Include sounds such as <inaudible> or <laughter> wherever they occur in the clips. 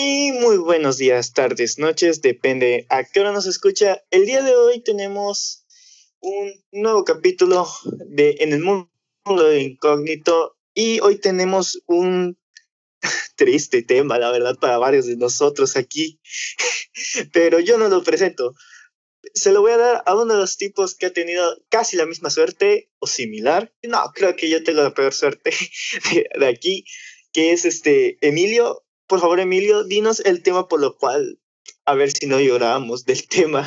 Y muy buenos días, tardes, noches, depende a qué hora nos escucha. El día de hoy tenemos un nuevo capítulo de En el mundo de incógnito y hoy tenemos un <laughs> triste tema, la verdad, para varios de nosotros aquí, <laughs> pero yo no lo presento. Se lo voy a dar a uno de los tipos que ha tenido casi la misma suerte o similar. No, creo que yo tengo la peor suerte <laughs> de, aquí, que es este Emilio por favor, Emilio, dinos el tema por lo cual, a ver si no lloramos del <laughs> tema,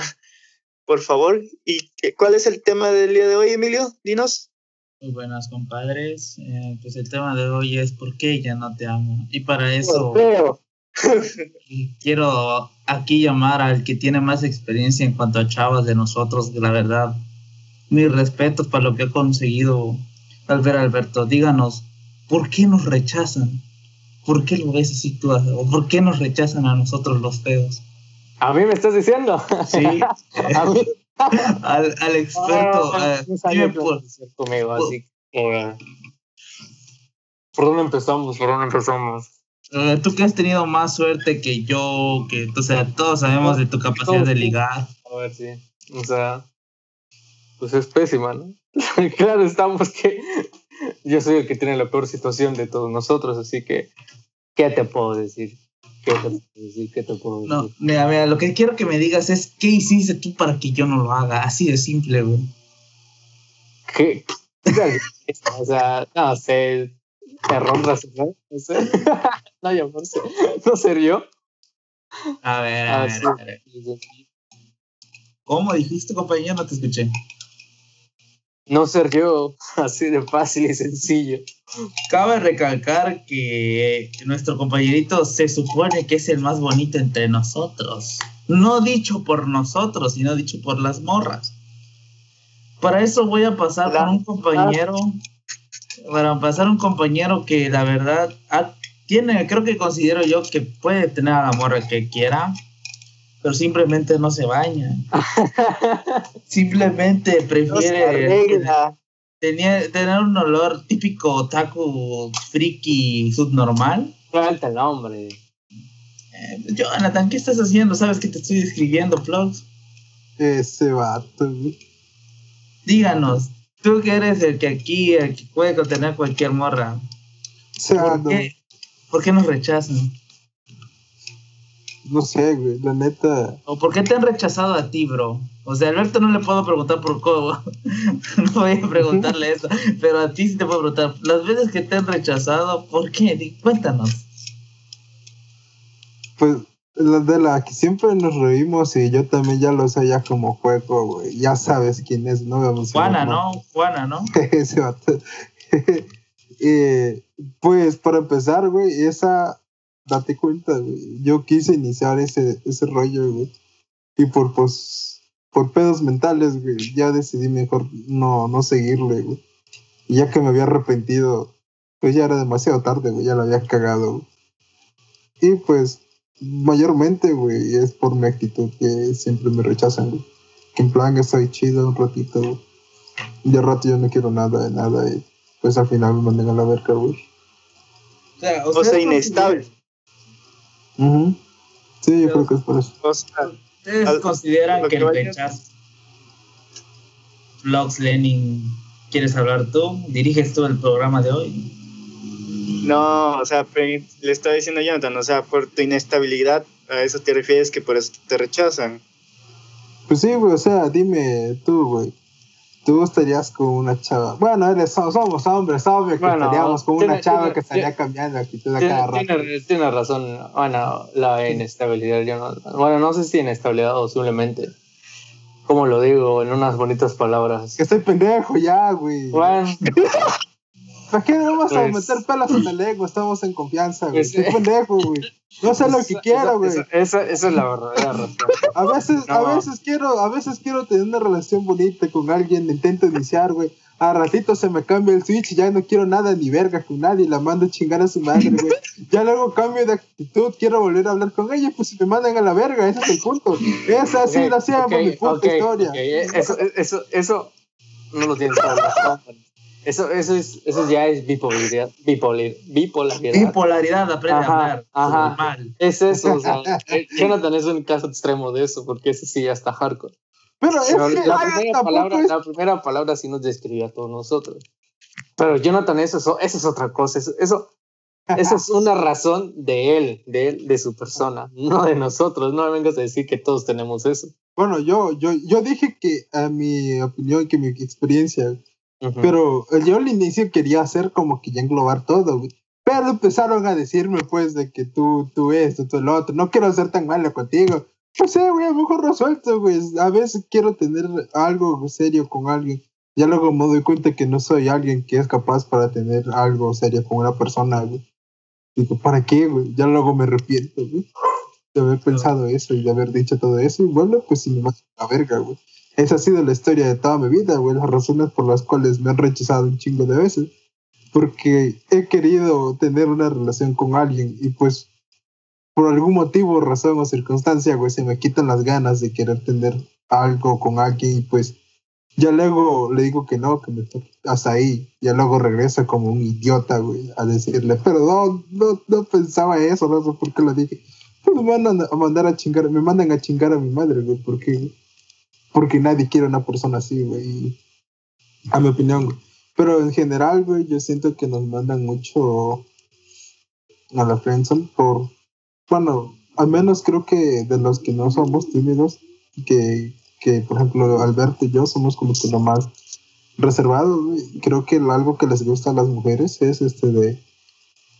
por favor. ¿Y cuál es el tema del día de hoy, Emilio? Dinos. Muy buenas, compadres. Eh, pues el tema de hoy es ¿por qué ya no te amo? Y para eso <laughs> quiero aquí llamar al que tiene más experiencia en cuanto a chavas de nosotros, la verdad. Mis respetos para lo que ha conseguido Albert Alberto. Díganos, ¿por qué nos rechazan? ¿Por qué lo ves así tú? ¿O por qué nos rechazan a nosotros los feos? ¿A mí me estás diciendo? Sí. <laughs> a mí. al, al, experto. Ah, conmigo, así. ¿Por dónde empezamos? ¿Por dónde empezamos? Uh, tú que has tenido más suerte que yo, que o sea, todos sabemos de tu capacidad de ligar. A ver, sí. O sea, pues es pésima, ¿no? <laughs> claro, estamos que yo soy el que tiene la peor situación de todos nosotros, así que, ¿qué te puedo decir? ¿Qué te puedo decir? ¿Qué te puedo decir? No, mira, mira, lo que quiero que me digas es, ¿qué hiciste tú para que yo no lo haga? Así de simple, güey. ¿Qué? <laughs> o sea, no sé, terror racional, no sé. <laughs> no, yo no sé. ¿No ser yo? A ver, a, ah, ver, a ver. ¿Cómo dijiste, compañero? No te escuché no ser yo, <laughs> así de fácil y sencillo. Cabe recalcar que nuestro compañerito se supone que es el más bonito entre nosotros. No dicho por nosotros, sino dicho por las morras. Para eso voy a pasar por un compañero, para pasar un compañero que la verdad tiene, creo que considero yo que puede tener a la morra que quiera, pero simplemente no se baña. <laughs> simplemente prefiere tenía, tener un olor típico otaku friki subnormal. Falta el nombre. Eh, Jonathan, ¿qué estás haciendo? ¿Sabes que te estoy escribiendo, vlogs? Ese vato. Díganos, tú que eres el que aquí, el que puede contener cualquier morra. ¿Por, qué, ¿Por qué nos rechazan? No sé, güey, la neta. ¿O por qué te han rechazado a ti, bro? O sea, a Alberto no le puedo preguntar por cómo. <laughs> no voy a preguntarle eso. Pero a ti sí te puedo preguntar. Las veces que te han rechazado, ¿por qué? Cuéntanos. Pues, la de la que siempre nos reímos y yo también ya lo sé ya como juego, güey. Ya sabes quién es, ¿no? Juana, ¿no? Juana, ¿no? <laughs> Ese <laughs> eh, pues, para empezar, güey, esa date cuenta, güey. Yo quise iniciar ese, ese rollo, güey. Y por, pues, por pedos mentales, güey, ya decidí mejor no, no seguirle, güey. Y ya que me había arrepentido, pues ya era demasiado tarde, güey, ya lo había cagado, güey. Y pues, mayormente, güey, es por mi actitud que siempre me rechazan, güey. Que en plan estoy chido un ratito, güey. Y de rato yo no quiero nada de nada y pues al final me mandan a la verga, güey. O sea, o sea inestable. Sí, yo creo que es por eso. ¿Ustedes consideran que, el rechazo... Vlogs Lenin, ¿quieres hablar tú? ¿Diriges tú el programa de hoy? No, o sea, le estaba diciendo a Jonathan, o sea, por tu inestabilidad, a eso te refieres que por eso te rechazan. Pues sí, güey, o sea, dime tú, güey tú estarías con una chava. Bueno, eres, somos hombres, obvio que estaríamos con una chava que estaría cambiando actitud a cada rato. Tiene, tiene, razón. Bueno, la inestabilidad, yo no. Bueno, no sé si inestabilidad o simplemente. ¿Cómo lo digo? En unas bonitas palabras. Que estoy pendejo ya, güey. Bueno. <laughs> ¿Para qué vamos a pues, meter pelas en la lengua? <clears throat> Estamos en confianza, güey. Estoy pendejo, güey. No sé lo que quiero, güey. Esa, esa, es la verdadera razón. A veces, a veces quiero, a veces quiero tener una relación bonita con alguien, intento iniciar, güey. A ratito se me cambia el switch y ya no quiero nada ni verga con nadie, la mando a chingar a su madre, güey. Ya luego cambio de actitud, quiero volver a hablar con ella, pues si me mandan a la verga, ese es el punto. Esa sido okay, siempre mi puta historia. Eso, eso, eso no lo tienes hablar Eso, eso, es, eso ya es bipolaridad. Bipolar, bipolaridad. Bipolaridad, aprende Ajá, a hablar. ajá. Normal. Es eso, o sea, <laughs> eh, Jonathan es un caso extremo de eso, porque ese sí ya está hardcore. Pero es Pero que la, ay, primera palabra, es- la primera palabra sí nos describe a todos nosotros. Pero Jonathan, eso, es eso es otra cosa. Eso, eso, eso es una razón de él, de él, de su persona, no de nosotros. No me vengas a decir que todos tenemos eso. Bueno, yo, yo, yo dije que a mi opinión, que mi experiencia, Pero yo al inicio quería hacer como que ya englobar todo, güey. Pero empezaron a decirme, pues, de que tú, tú esto, tú el otro. No quiero ser tan malo contigo. No sé, güey, a lo mejor resuelto, güey. A veces quiero tener algo serio con alguien. Ya luego me doy cuenta que no soy alguien que es capaz para tener algo serio con una persona, güey. Digo, ¿para qué, güey? Ya luego me arrepiento, güey. De haber pensado eso y de haber dicho todo eso. Y bueno, pues sin más la verga, güey. Esa ha sido la historia de toda mi vida, güey. Las razones por las cuales me han rechazado un chingo de veces. Porque he querido tener una relación con alguien y pues por algún motivo, razón o circunstancia, güey, se me quitan las ganas de querer tener algo con alguien y pues ya luego le digo que no, que me hasta ahí. Ya luego regresa como un idiota, güey, a decirle, pero no, no, pensaba eso, no sé por qué lo dije. Pues me mandan a mandar a chingar, me mandan a chingar a mi madre, güey, porque, porque nadie quiere una persona así, güey. A mi opinión, güey. Pero en general, güey, yo siento que nos mandan mucho a la friendzone por, bueno, al menos creo que de los que no somos tímidos, que, que por ejemplo Alberto y yo somos como que lo más reservados, güey. Creo que algo que les gusta a las mujeres es este de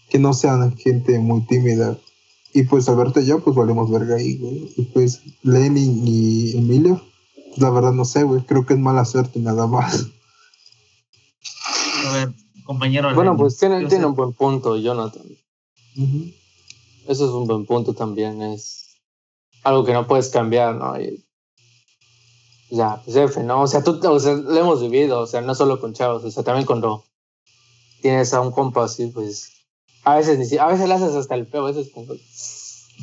que no sean gente muy tímida. Y pues Alberto y yo pues valemos verga ahí, güey. Y pues Lenny y Emilio, la verdad no sé, güey. Creo que es mala suerte nada más. A ver, compañero. Bueno, pues tiene, tiene un buen punto, Jonathan. Ujú. Eso es un buen punto también. Es algo que no puedes cambiar, ¿no? Y- ya, pues F, ¿no? O sea, tú, o sea, lo hemos vivido, o sea, no solo con chavos, o sea, también cuando tienes a un compa así, pues, a veces ni si- a veces le haces hasta el peo, a veces como...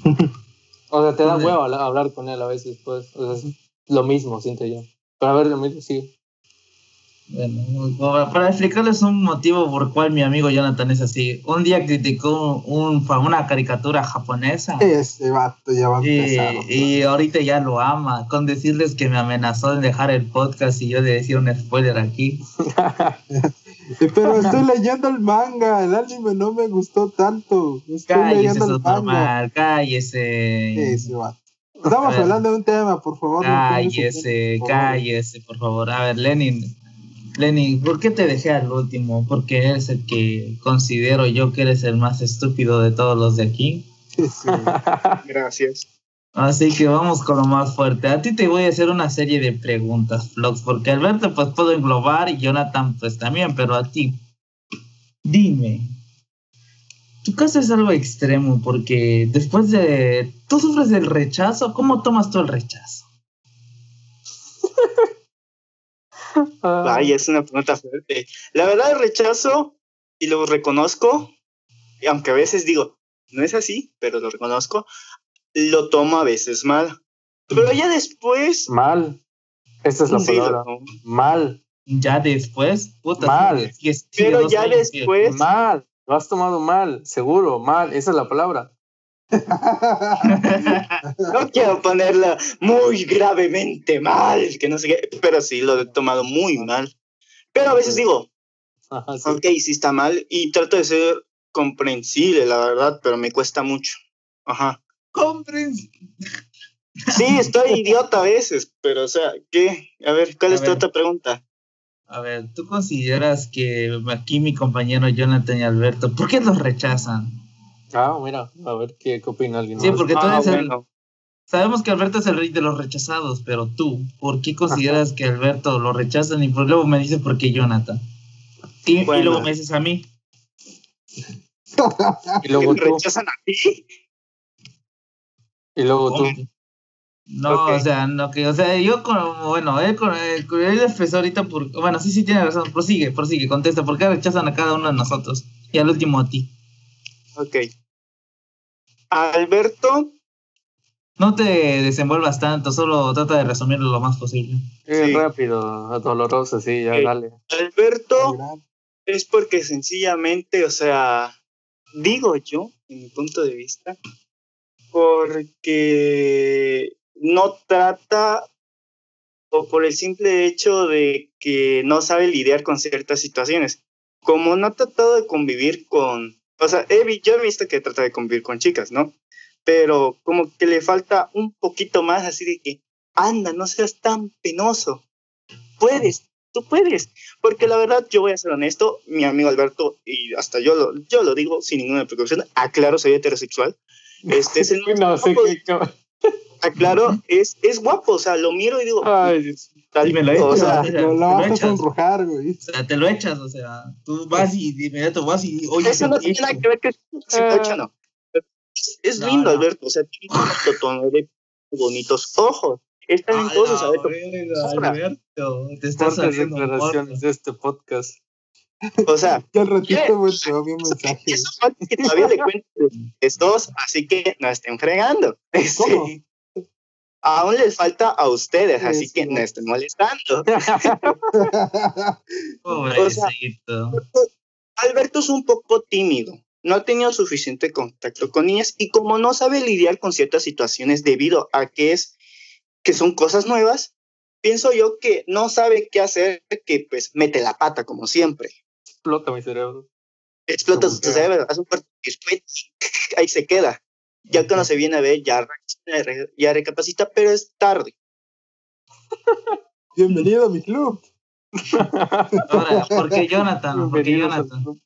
<laughs> O sea, te da huevo habla- hablar con él a veces, pues, o sea, lo mismo, siento yo. Pero a ver, lo mismo, sí. Bueno, para- explicarles un motivo por cual mi amigo Jonathan es así. Un día criticó un, fa- una caricatura japonesa Ese vato ya va a y, empezar. y ahorita ya lo ama. Con decirles que me amenazó en dejar el podcast y yo le decía un spoiler aquí. <laughs> Pero estoy leyendo el manga, el anime no me gustó tanto. Estoy Cállese, leyendo el manga. normal, cállese. Ese vato. Estamos hablando de un tema, por favor. no Cállese, favor. cállese, por favor. A ver, Lenin. Lenin, ¿por qué te dejé al último? Porque eres el que considero yo que eres el más estúpido de todos los de aquí. Güey. <laughs> Gracias. Así que vamos con lo más fuerte. A ti te voy a hacer una serie de preguntas, Flox, porque Alberto pues puedo englobar y Jonathan pues también, pero a ti. Dime. Tu caso es algo extremo porque después de... ¿Tú sufres del rechazo? ¿Cómo tomas tú el rechazo? <laughs> Vaya, es una pregunta fuerte. La verdad, rechazo y lo reconozco, y aunque a veces digo, no es así, pero lo reconozco, lo tomo a veces mal. Pero ya después, Mal. Esta es la sí, palabra. Mal. Ya después, puta. Mal. pero ya después, Mal. Lo has tomado mal, seguro, mal. Esa es la palabra. <laughs> no quiero ponerla muy gravemente mal, que no sé qué, pero sí, lo he tomado muy mal. Pero a veces digo, Ajá, sí. ok, sí está mal, y trato de ser comprensible, la verdad, pero me cuesta mucho. Ajá. Comprensi- Sí, estoy idiota a veces, pero o sea, ¿qué? A ver, ¿cuál A es tu otra pregunta? A ver, ¿tú consideras que aquí mi compañero Jonathan y Alberto, ¿por qué los rechazan? Ah, mira, a ver qué, qué opina alguien Sí, porque tú Ah, eres el- bueno. Sabemos que Alberto es el rey de los rechazados, pero tú, ¿por qué consideras que Alberto lo rechazan y luego me dices por qué Jonathan? Y, y luego me dices a mí. <laughs> Y luego ¿Me tú. rechazan a ti? Y luego tú. No, o sea, no que, o sea, yo como, bueno, él, con- él, él empezó ahorita por, bueno, sí, sí tiene razón, prosigue, prosigue, contesta, ¿por qué rechazan a cada uno de nosotros? Y al último a ti. Ok. Alberto, No te desenvuelvas tanto, solo trata de resumirlo lo más posible. Eh, Sí. rápido, doloroso, sí, ya dale. Alberto es porque sencillamente, o sea, digo yo, en mi punto de vista, porque no trata o por el simple hecho de que no sabe lidiar con ciertas situaciones. Como no ha tratado de convivir con, o sea, he, yo he visto que trata de convivir con chicas, ¿no? Pero como que le falta un poquito más así de que, anda, no seas tan penoso. Puedes, tú puedes. Porque la verdad, yo voy a ser honesto, mi amigo Alberto, y hasta yo lo, yo lo digo sin ninguna precaución, aclaro, soy heterosexual. <laughs> Este es el no sé qué. Aclaro, es, es guapo, o sea, lo miro y digo, Ay, me lo echas, o sea, Lo, vas a sonrojar, güey. O sea, te lo echas, o sea, tú vas y de inmediato vas y oye, eso no tiene nada que ver que si Ah. no. Es, es No, lindo, no. Alberto, o sea, tiene <laughs> un bonitos ojos. Están en todos sus Alberto. Te estás un declaraciones de este podcast. O sea, <laughs> Y al ratito, güey, te un mensaje. eso que todavía le cuento <laughs> estos, así que no estén fregando. ¿Cómo? Aún les falta a ustedes, así que Eso. no estén molestando. <laughs> Pobrecito. Alberto es un poco tímido, no ha tenido suficiente contacto con niñas y como no sabe lidiar con ciertas situaciones debido a que es que son cosas nuevas, pienso yo que no sabe qué hacer, que pues mete la pata como siempre. Explota mi cerebro. Explota su que- cerebro, hace un circuito y <laughs> ahí se queda. Ya cuando se viene a ver, ya, ya recapacita, pero es tarde. Bienvenido a mi club. Ahora, ¿por qué Jonathan? ¿Por qué Bienvenidos al Jonathan?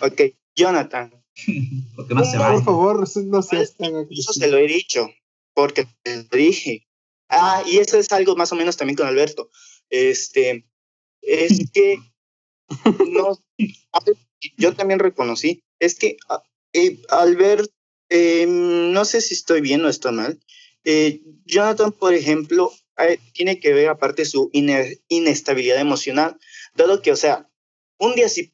Ok, Jonathan, <laughs> Porque no se No, va. Por favor, no seas tan Eso se lo he dicho, porque te lo dije. Ah, y eso es algo más o menos también con Alberto. Este, es <laughs> que no, yo también reconocí, es que ah, eh, Albert, eh, no sé si estoy bien o estoy mal. eh, Jonathan, por ejemplo, tiene que ver aparte su ine- inestabilidad emocional, dado que, o sea, un día sí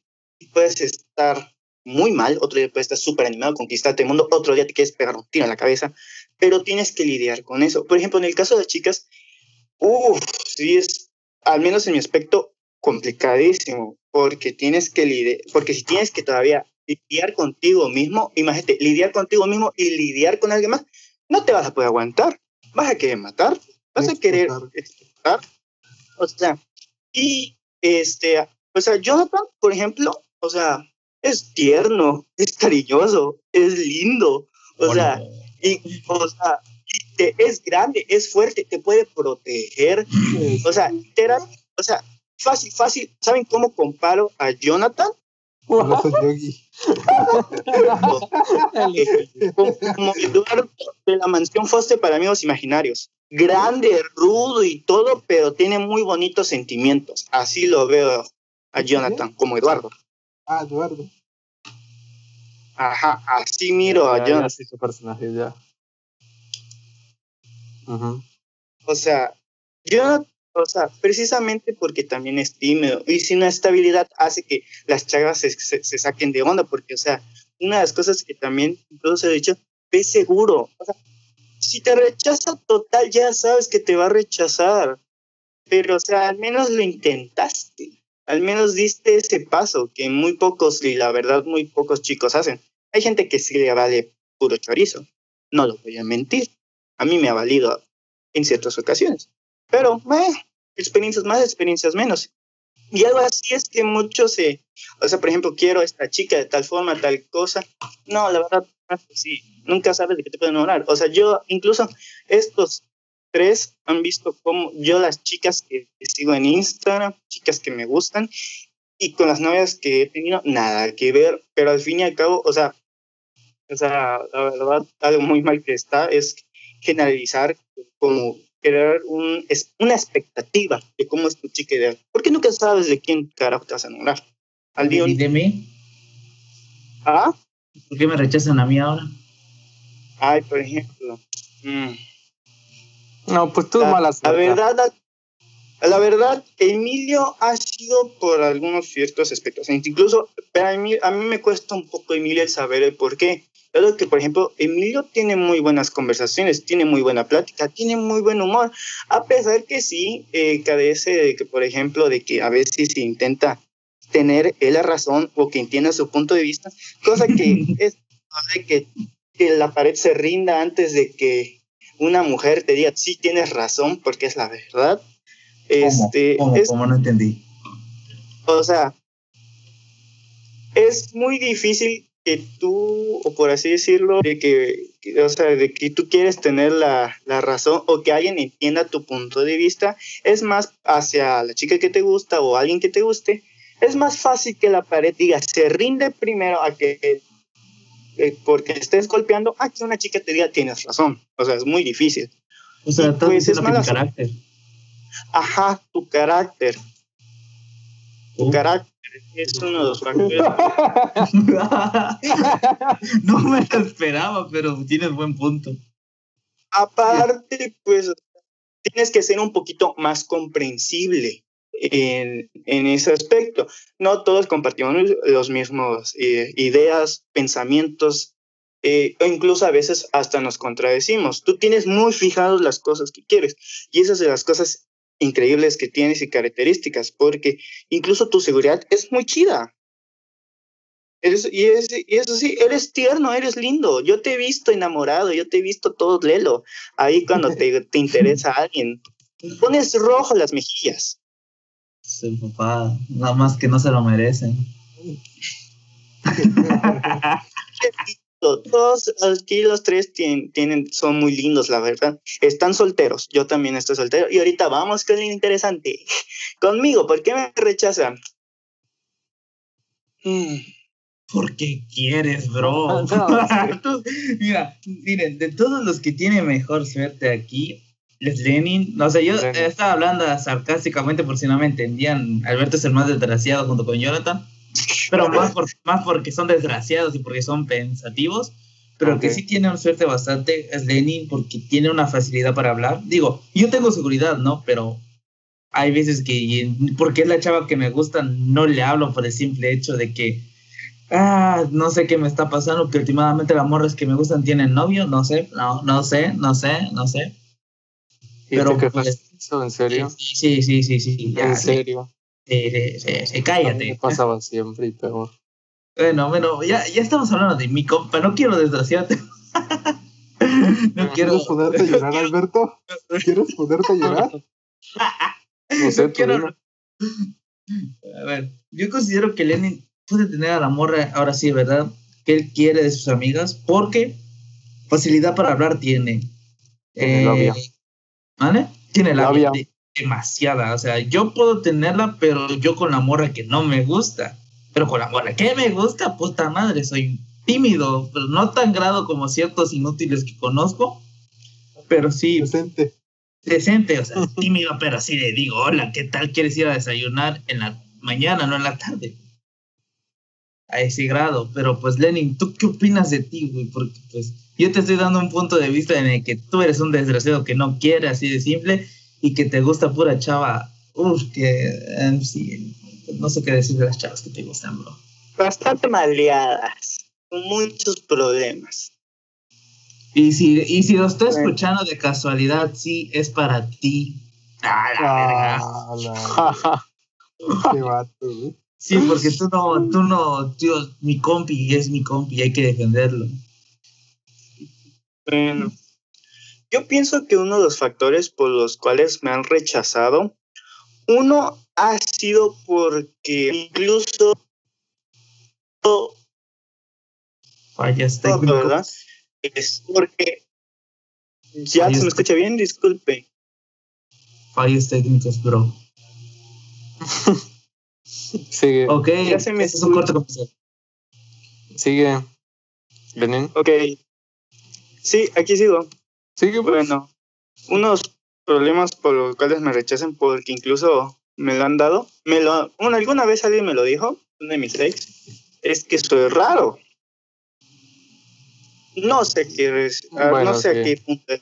puedes estar muy mal, otro día puedes estar súper animado, conquistarte el mundo, otro día te quieres pegar un tiro en la cabeza, pero tienes que lidiar con eso. Por ejemplo, en el caso de las chicas, uff, sí es, al menos en mi aspecto, complicadísimo, porque tienes que lidiar, porque si tienes que todavía lidiar contigo mismo, imagínate, lidiar contigo mismo y lidiar con alguien más, no te vas a poder aguantar, vas a querer matar, vas a querer Explotar. o sea, y este, o sea, Jonathan, por ejemplo, o sea, es tierno, es cariñoso, es lindo, o sea, y, o sea, y te- es grande, es fuerte, te puede proteger, o sea, literal, o sea, fácil, fácil. ¿Saben cómo comparo a Jonathan? Yogi. Eh, como, como Eduardo de la mansión Foster para amigos imaginarios. Grande, rudo y todo, pero tiene muy bonitos sentimientos. Así lo veo a Jonathan, como Eduardo. Ah, Eduardo. Ajá, así miro a Ya, Jonathan. ya sé su personaje, ya. Ujú. O sea, yo, o sea, precisamente porque también es tímido y sin estabilidad hace que las chavas se, se- saquen de onda, porque, o sea, una de las cosas que también todos he dicho, ve seguro. O sea, si te rechaza total, ya sabes que te va a rechazar, pero, o sea, al menos lo intentaste, al menos diste ese paso que muy pocos, y la verdad, muy pocos chicos hacen. Hay gente que sí le vale puro chorizo, no lo voy a mentir. A mí me ha valido en ciertas ocasiones. Pero, eh, experiencias más, experiencias menos. Y algo así es que muchos se, o sea, por ejemplo, quiero a esta chica de tal forma, tal cosa. No, la verdad, así. Nunca sabes de qué te pueden enamorar. O sea, yo, incluso estos tres han visto cómo yo las chicas que, que sigo en Instagram, chicas que me gustan, y con las novias que he tenido, nada que ver, pero al fin y al cabo, o sea, o sea, la verdad, algo muy mal que está es generalizar como crear un, es una expectativa de cómo es tu chica ideal. Porque nunca sabes de quién carajo te vas a enamorar. Al día ¿Y de mí? Ah, ¿Por qué me rechazan a mí ahora? ay, por ejemplo. mm, No, pues tú la, mala la verdad, la, la verdad, Emilio ha sido por algunos ciertos aspectos. Incluso, pero a mí, a mí me cuesta un poco, Emilio, el saber el por qué. Dado que, por ejemplo, Emilio tiene muy buenas conversaciones, tiene muy buena plática, tiene muy buen humor, a pesar que sí eh, carece de que, por ejemplo, de que a veces se intenta tener él la razón o que entienda su punto de vista, cosa que <laughs> es que, que la pared se rinda antes de que una mujer te diga, sí tienes razón, porque es la verdad. Este, ¿Cómo? es, ¿Cómo? no entendí. o sea, es muy difícil que tú, o por así decirlo, de que, o sea, de que tú quieres tener la, la razón o que alguien entienda tu punto de vista, es más hacia la chica que te gusta o alguien que te guste, es más fácil que la pared diga, se rinde primero a que, eh, porque estés golpeando, a que una chica te diga, tienes razón. O sea, es muy difícil. O sea, Y, pues, es mala- carácter. Ajá, tu carácter. Tu Uh. carácter es uno de los factores. <laughs> no me lo esperaba, pero tienes buen punto. Aparte, pues tienes que ser un poquito más comprensible en, en ese aspecto. No todos compartimos los mismos eh, ideas, pensamientos, eh, o incluso a veces hasta nos contradecimos. Tú tienes muy fijados las cosas que quieres y esas de las cosas increíbles que tienes y características, porque incluso tu seguridad es muy chida. Eres, y, es, y eso sí, eres tierno, eres lindo. Yo te he visto enamorado, yo te he visto todo lelo. Ahí cuando te, <laughs> te interesa alguien, pones rojo las mejillas. Sí, papá, nada más que no se lo merecen. <laughs> <laughs> Todos aquí los tres tienen, tienen, son muy lindos, la verdad. Están solteros, yo también estoy soltero. Y ahorita vamos con lo interesante. <laughs> Conmigo, ¿por qué me rechazan? Hmm, Porque quieres, bro. No, <laughs> Tú- Mira, miren, de todos los que tienen mejor suerte aquí, es Lenin. O sea, yo estaba hablando sarcásticamente por si no me entendían. Alberto es el más desgraciado junto con Jonathan. Pero más, por, más porque son desgraciados y porque son pensativos. Pero el que sí tiene suerte bastante es Lenin porque tiene una facilidad para hablar. Digo, yo tengo seguridad, ¿no? Pero hay veces que, porque es la chava que me gusta, no le hablo por el simple hecho de que Ah, no sé qué me está pasando, que últimamente las morras que me gustan tienen novio, no sé, no, no sé, no sé, no sé. ¿Y Pero, te pues, eso? ¿En serio? Sí, sí, sí, sí, sí, ¿En serio? A mí cállate. me pasaba siempre y peor. Bueno, bueno, ya, ya estamos hablando de mi compa, no quiero desgraciarte. <laughs> no quiero, ¿Quieres ponerte a llorar, Alberto? ¿Quieres ponerte a llorar? <laughs> No sé, no tú quiero- dime. A ver, yo considero que Lenin puede tener a la morra, ahora sí, ¿verdad? Que él quiere de sus amigas, porque facilidad para hablar tiene. Tiene labia. ¿Vale? Tiene labia. Labia. De- demasiada. O sea, yo puedo tenerla, pero yo con la morra que no me gusta. Pero con la morra que me gusta, puta madre, soy tímido, pero no tan grado como ciertos inútiles que conozco. Pero sí, Presente. decente, o sea, <laughs> tímido, pero sí le digo, hola, ¿qué tal quieres ir a desayunar en la mañana, no en la tarde? A ese grado, pero pues Lenin, ¿tú qué opinas de ti, güey? Porque pues yo te estoy dando un punto de vista en el que tú eres un desgraciado que no quiere, así de simple, y que te gusta pura chava, uff, que eh, sí, no sé qué decir de las chavas que te gustan, bro. Bastante maleadas, con muchos problemas. Y si, y si lo estoy Bueno. escuchando de casualidad, sí, es para ti. Ah, la verga. Ah, la- <laughs> qué vato. Sí, porque tú no, tú no, tío, mi compi es mi compi, hay que defenderlo. Bueno, yo pienso que uno de los factores por los cuales me han rechazado, uno ha sido porque incluso Fallas técnicas. ¿verdad? Es porque ya Fallas se me escucha bien, disculpe. Fallas técnicas, bro. Sigue, Ok, Ya se me ese es un corte comercial. sigue. Lenin. Ok. Sí, aquí sigo. Sigue, pues. Bueno, unos problemas por los cuales me rechazan porque incluso me lo han dado. Me lo, bueno, alguna vez alguien me lo dijo, uno de mis ex, es que soy raro. No sé qué es, ah, Bueno, no sé sí. a qué punto.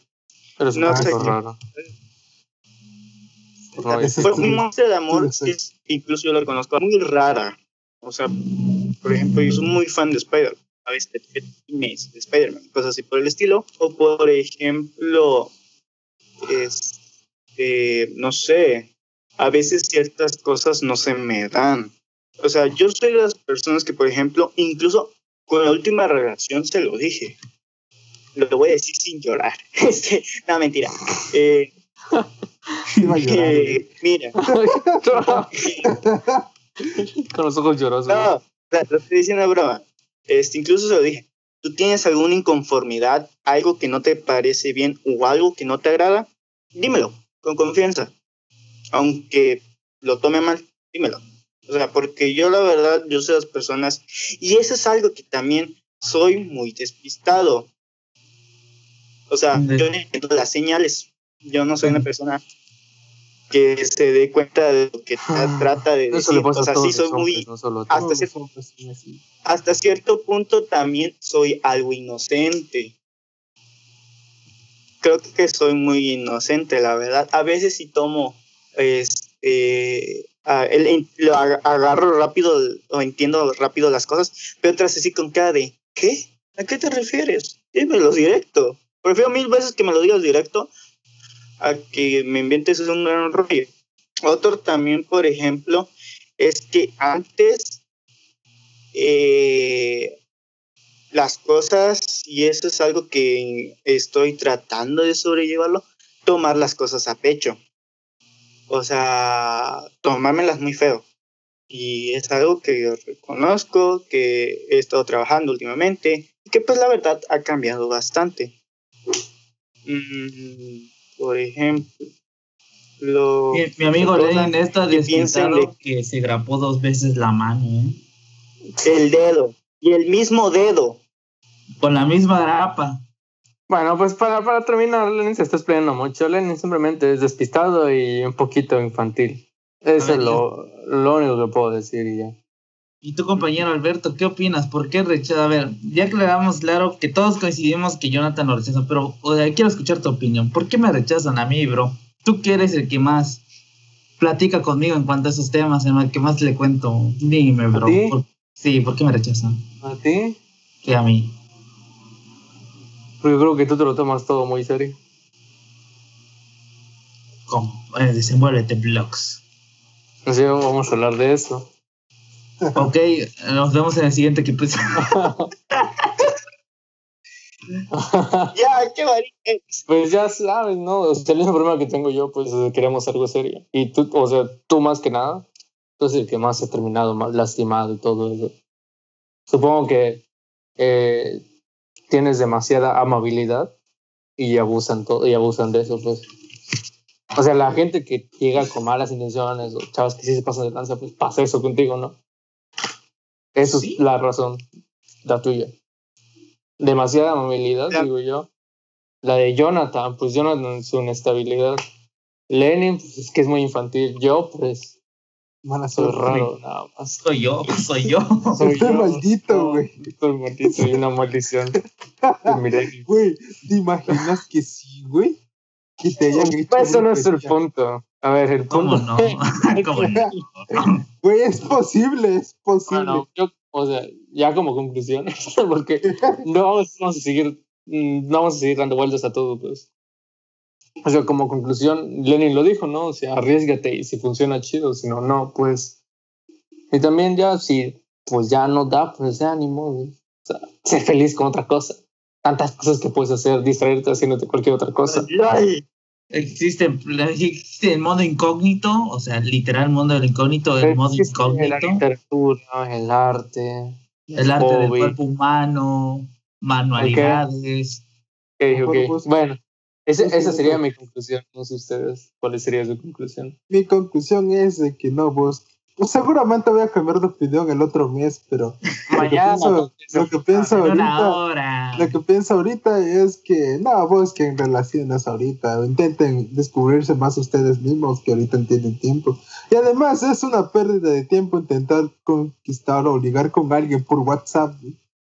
Eres un no sé qué- raro. No Fue un monstruo de amor tu que es- incluso yo lo conozco, muy rara. O sea, por ejemplo, yo soy muy fan de Spider, a veces de, de Spider-Man, cosas así por el estilo. O por ejemplo, este, no sé, a veces ciertas cosas no se me dan. O sea, yo soy de las personas que, por ejemplo, incluso con la última relación se lo dije. Lo voy a decir sin llorar. <laughs> Este, no, mentira. Eh, <laughs> eh, mira, <laughs> Con los ojos llorosos. no, o sea, te estoy diciendo broma. Este, incluso se lo dije. ¿Tú tienes alguna inconformidad, algo que no te parece bien o algo que no te agrada? Dímelo, con confianza. Aunque lo tome mal, dímelo. O sea, porque yo la verdad, yo soy de las personas, y eso es algo que también soy muy despistado. O sea, De- yo no entiendo las señales. Yo no soy una persona que se dé cuenta de lo que tra- trata de decir. O sea, sí soy hombres, muy, no hasta cierto- hombres así. hasta cierto punto también soy algo inocente. Creo que soy muy inocente, la verdad. A veces sí tomo, este, a- el- lo ag- agarro rápido o entiendo rápido las cosas, pero otras así con cara de, ¿qué? ¿A qué te refieres? Dímelo directo. Prefiero mil veces que me lo digas directo a que me inventes un gran rollo. Otro también, por ejemplo, es que antes eh, las cosas, y eso es algo que estoy tratando de sobrellevarlo, tomar las cosas a pecho. O sea, tomármelas muy feo. Y es algo que yo reconozco, que he estado trabajando últimamente, y que pues la verdad ha cambiado bastante. Mm, por ejemplo, Mi, mi amigo Lenin está despistado que se grapó dos veces la mano, ¿eh? el dedo, y el mismo dedo. Con la misma grapa. Bueno, pues para, para terminar, Lenin se está explayando mucho. Lenin simplemente es despistado y un poquito infantil. Eso es lo, lo único que puedo decir y ya. Y tu compañero Alberto, ¿qué opinas? ¿Por qué rechaza? A ver, ya aclaramos claro que todos coincidimos que Jonathan lo rechaza, pero o sea, quiero escuchar tu opinión. ¿Por qué me rechazan a mí, bro? Tú que eres el que más platica conmigo en cuanto a esos temas, en el que más le cuento. Dime, bro. ti? ¿Por- sí, ¿por qué me rechazan? ¿A ti? Sí, a mí. Porque creo que tú te lo tomas todo muy serio. ¿Cómo? Eh, desenvuélvete, blogs. Así que vamos a hablar de eso. Ok, nos vemos en el siguiente pues. <laughs> Ya, qué marica eres. Pues ya sabes, ¿no? O sea, el mismo problema que tengo yo, pues es que queremos algo serio. Y tú, o sea, tú más que nada, tú eres el que más se ha terminado más lastimado y todo eso. Supongo que eh, tienes demasiada amabilidad y abusan todo y abusan de eso, pues. O sea, la gente que llega con malas intenciones o chavos que sí se pasan de lanza, pues pasa eso contigo, ¿no? Sí. es la razón, la tuya. Demasiada amabilidad, Ya. digo yo. La de Jonathan, pues Jonathan su inestabilidad. Lenin, pues es que es muy infantil. Yo, pues, Mala soy raro, nada más. Soy yo, soy yo. <laughs> Soy Estoy maldito, güey. Soy maldito y una maldición. Milenio. <laughs> Güey, ¿te imaginas que sí, güey? Pues Eso no es el punto. A ver, el ¿Cómo punto. no? <laughs> ¿Cómo no? <laughs> Güey, es posible, es posible. Bueno, yo, o sea, ya como conclusión, <laughs> porque no vamos, a seguir, mm, no vamos a seguir dando vueltas a todo, pues. O sea, como conclusión, Lenin lo dijo, ¿no? O sea, arriesgate y si funciona chido, si no, no, pues. Y también ya, si pues ya no da, pues ya ánimo, güey. O sea, ser feliz con otra cosa. Tantas cosas que puedes hacer, distraerte haciéndote cualquier otra cosa. Ay, Existe, existe el modo incógnito, o sea, literal mundo del incógnito, el modo Existe La incógnito, literatura, el arte. el arte del hobby. cuerpo humano, manualidades. Ok, ok. Por gusto. Bueno, ese- esa sería mi conclusión. No sé ustedes cuál sería su conclusión. Mi conclusión es de que no, vos. Pues seguramente voy a cambiar de opinión el otro mes, pero <laughs> Mañana. pienso- lo que pienso En una ahorita, hora. lo que pienso ahorita es que no, vos que en relaciones ahorita intenten descubrirse más ustedes mismos que ahorita tienen tiempo. Y además es una pérdida de tiempo intentar conquistar o ligar con alguien por WhatsApp.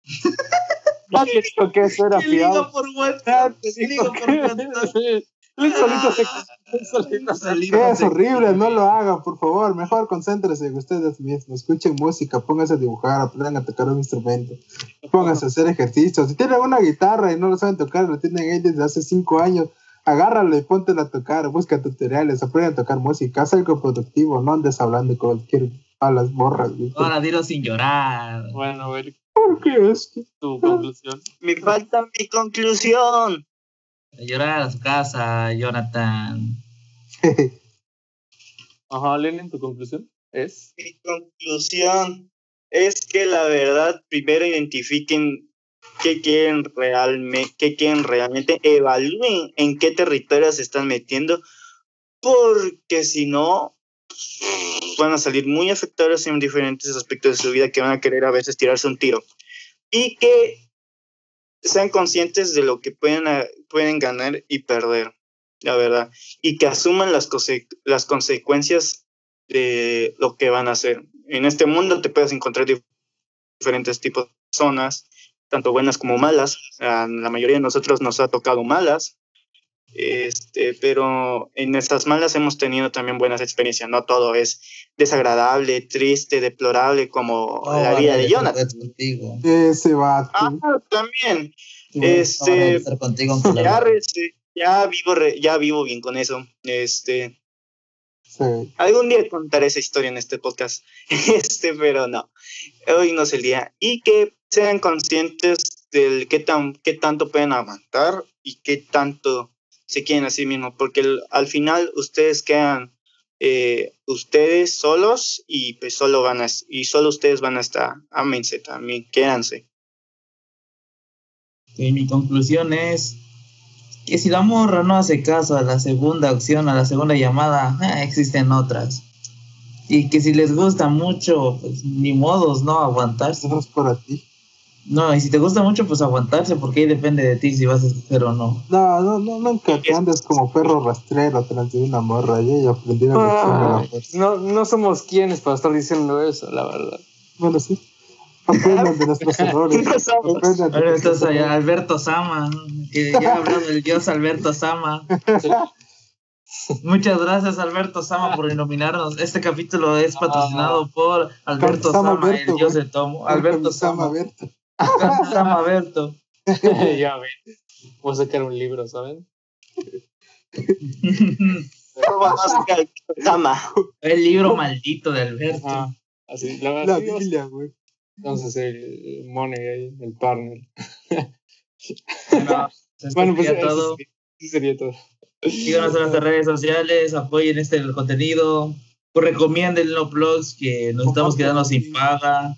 <laughs> Nadie dijo que eso era ¿Qué liga fiado. por WhatsApp? ¿Qué Nadie liga dijo por que- WhatsApp? <laughs> Él solito se Es horrible, no lo hagan, por favor. Mejor concéntrense en ustedes mismos. Escuchen música, pónganse a dibujar, aprendan a tocar un instrumento. Pónganse a hacer ejercicios. Si tienen una guitarra y no lo saben tocar, lo tienen ahí desde hace cinco años, agárralo y póntela a tocar. Busca tutoriales, aprendan a tocar música. Haz algo productivo, no andes hablando de cualquier a las morras, güey. Ahora dilo sin llorar. Bueno, a ver, ¿Por qué es que? tu conclusión. Me falta mi conclusión. Llorar a su casa, Jonathan. <laughs> Ajá, Lenin, tu conclusión es. Mi conclusión es que la verdad, primero identifiquen qué quieren realmente, qué quieren realmente, evalúen en qué territorio se están metiendo, porque si no, van a salir muy afectados en diferentes aspectos de su vida que van a querer a veces tirarse un tiro. Y que sean conscientes de lo que pueden, a- pueden ganar y perder, la verdad. Y que asuman las, las consecuencias de lo que van a hacer. En este mundo te puedes encontrar dif- diferentes tipos de personas, tanto buenas como malas. A la mayoría de nosotros nos ha tocado malas, este, pero en estas malas hemos tenido también buenas experiencias. No todo es desagradable, triste, deplorable como la vida de Jonathan. Ese vato. Ah, también. Este, estar contigo ya, ya vivo, re- ya vivo bien con eso. Este, Sí. Algún día contaré esa historia en este podcast, <laughs> este, pero no, hoy no es el día. Y que sean conscientes del qué, tan, qué tanto pueden aguantar y qué tanto se quieren a sí mismos, porque el- al final ustedes quedan eh, ustedes solos y pues solo van a, y solo ustedes van a estar, ámense también, quédanse. Y mi conclusión es que si la morra no hace caso a la segunda opción, a la segunda llamada, ah, existen otras. Y que si les gusta mucho, pues ni modos, ¿no? Aguantarse. Eso es para ti. No, y si te gusta mucho, pues aguantarse, porque ahí depende de ti si vas a escoger o no. No, no, no, nunca te andes como perro rastrero tras de una morra. Yo ya aprendí la fuerza. no, no somos quienes para estar diciendo eso, la verdad. Bueno, sí. Aprendan de nuestros <laughs> errores. No somos. Aprendan de Ahora nuestros estás allá. Alberto Sama, que ya ha hablado del dios Alberto Sama. Muchas gracias Alberto Sama por iluminarnos. Este capítulo es patrocinado por Alberto Sama Sama, Alberto, el dios de Tomo. Alberto Sama, Sama. <laughs> Sama Alberto. <laughs> ya ven. Voy a sacar un libro, ¿saben? <laughs> El libro maldito de Alberto. Ah, así, la La verdad. sí, Biblia, güey. Entonces el money ahí, el partner. Bueno, Bueno, pues sería todo. sería, eso sería todo. Síganos en nuestras redes sociales, apoyen este el contenido, pues recomienden los blogs que nos estamos quedando sin paga.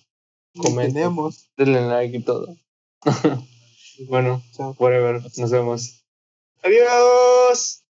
Comenten. Tenemos. <laughs> Denle like y todo. <laughs> bueno, Chao. whatever. Nos vemos. Adiós.